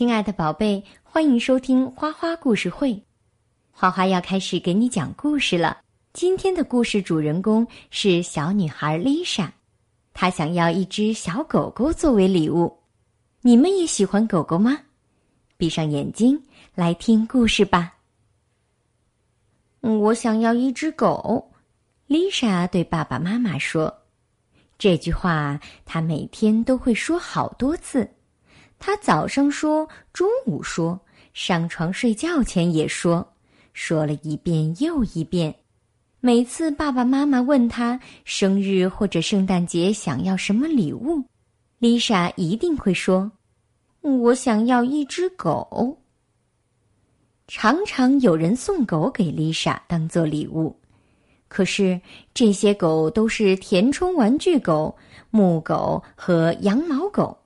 亲爱的宝贝，欢迎收听花花故事会。花花要开始给你讲故事了。今天的故事主人公是小女孩丽莎，她想要一只小狗狗作为礼物。你们也喜欢狗狗吗？闭上眼睛来听故事吧。我想要一只狗，丽莎对爸爸妈妈说。这句话她每天都会说好多次。他早上说，中午说，上床睡觉前也说，说了一遍又一遍。每次爸爸妈妈问他生日或者圣诞节想要什么礼物，丽莎一定会说：“我想要一只狗。”常常有人送狗给丽莎当做礼物，可是这些狗都是填充玩具狗、木狗和羊毛狗。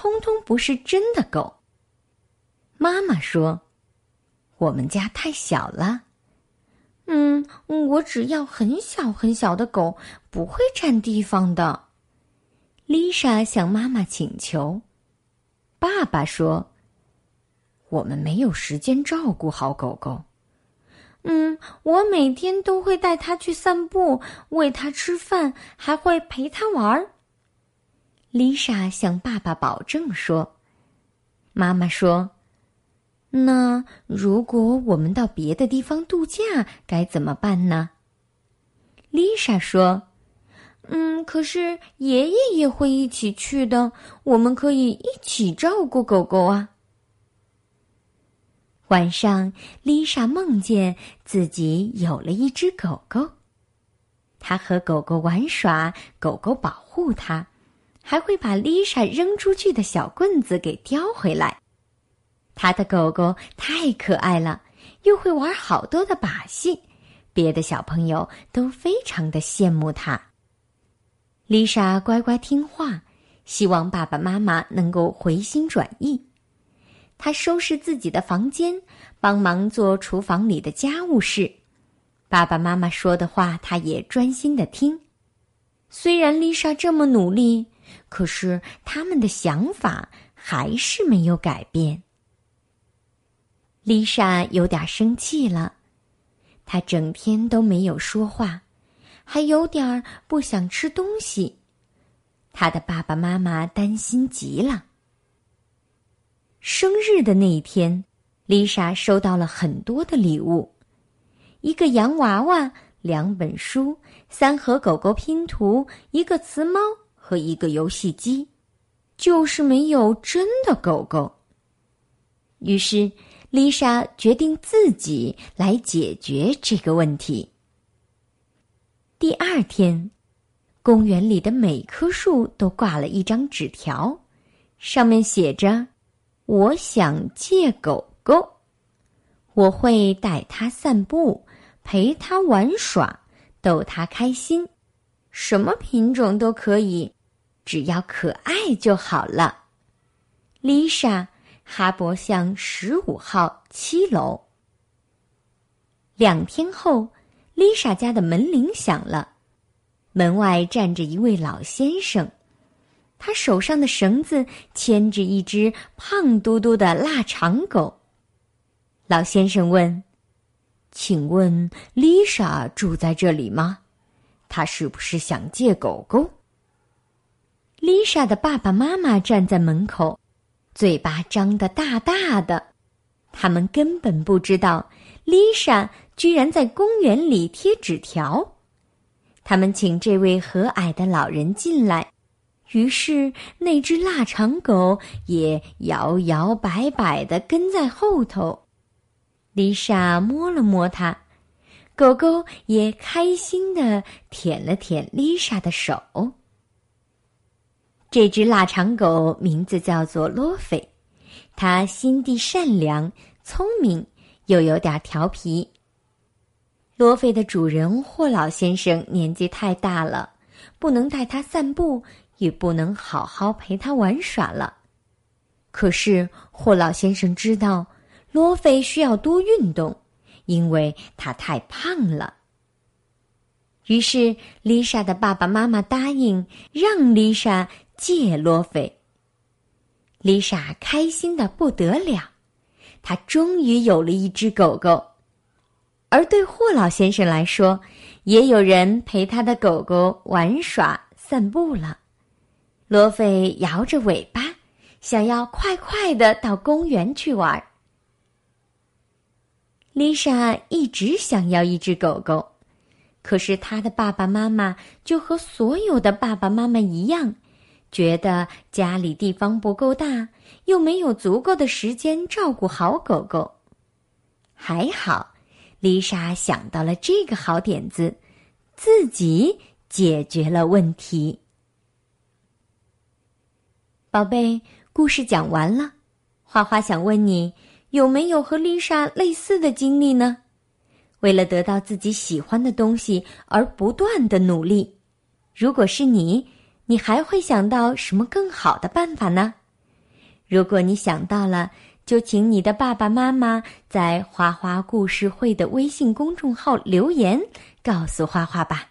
通通不是真的狗。妈妈说：“我们家太小了。”嗯，我只要很小很小的狗，不会占地方的。丽莎向妈妈请求。爸爸说：“我们没有时间照顾好狗狗。”嗯，我每天都会带它去散步，喂它吃饭，还会陪它玩儿。丽莎向爸爸保证说：“妈妈说，那如果我们到别的地方度假，该怎么办呢？”丽莎说：“嗯，可是爷爷也会一起去的，我们可以一起照顾狗狗啊。”晚上，丽莎梦见自己有了一只狗狗，她和狗狗玩耍，狗狗保护她。还会把丽莎扔出去的小棍子给叼回来。他的狗狗太可爱了，又会玩好多的把戏，别的小朋友都非常的羡慕他。丽莎乖乖听话，希望爸爸妈妈能够回心转意。她收拾自己的房间，帮忙做厨房里的家务事。爸爸妈妈说的话，她也专心的听。虽然丽莎这么努力。可是他们的想法还是没有改变。丽莎有点生气了，她整天都没有说话，还有点不想吃东西。她的爸爸妈妈担心极了。生日的那一天，丽莎收到了很多的礼物：一个洋娃娃、两本书、三盒狗狗拼图、一个瓷猫。和一个游戏机，就是没有真的狗狗。于是，丽莎决定自己来解决这个问题。第二天，公园里的每棵树都挂了一张纸条，上面写着：“我想借狗狗，我会带它散步，陪它玩耍，逗它开心，什么品种都可以。”只要可爱就好了。丽莎，哈勃巷十五号七楼。两天后，丽莎家的门铃响了，门外站着一位老先生，他手上的绳子牵着一只胖嘟嘟的腊肠狗。老先生问：“请问丽莎住在这里吗？他是不是想借狗狗？”丽莎的爸爸妈妈站在门口，嘴巴张得大大的。他们根本不知道丽莎居然在公园里贴纸条。他们请这位和蔼的老人进来，于是那只腊肠狗也摇摇摆摆的跟在后头。丽莎摸了摸它，狗狗也开心的舔了舔丽莎的手。这只腊肠狗名字叫做罗菲，它心地善良、聪明，又有点调皮。罗菲的主人霍老先生年纪太大了，不能带它散步，也不能好好陪它玩耍了。可是霍老先生知道，罗菲需要多运动，因为他太胖了。于是丽莎的爸爸妈妈答应让丽莎。借罗菲。丽莎开心的不得了，她终于有了一只狗狗。而对霍老先生来说，也有人陪他的狗狗玩耍、散步了。罗菲摇着尾巴，想要快快的到公园去玩。丽莎一直想要一只狗狗，可是她的爸爸妈妈就和所有的爸爸妈妈一样，觉得家里地方不够大，又没有足够的时间照顾好狗狗。还好。丽莎想到了这个好点子，自己解决了问题。宝贝，故事讲完了。花花想问你，有没有和丽莎类似的经历呢？为了得到自己喜欢的东西而不断的努力，如果是你，你还会想到什么更好的办法呢？如果你想到了。就请你的爸爸妈妈在“花花故事会”的微信公众号留言，告诉花花吧。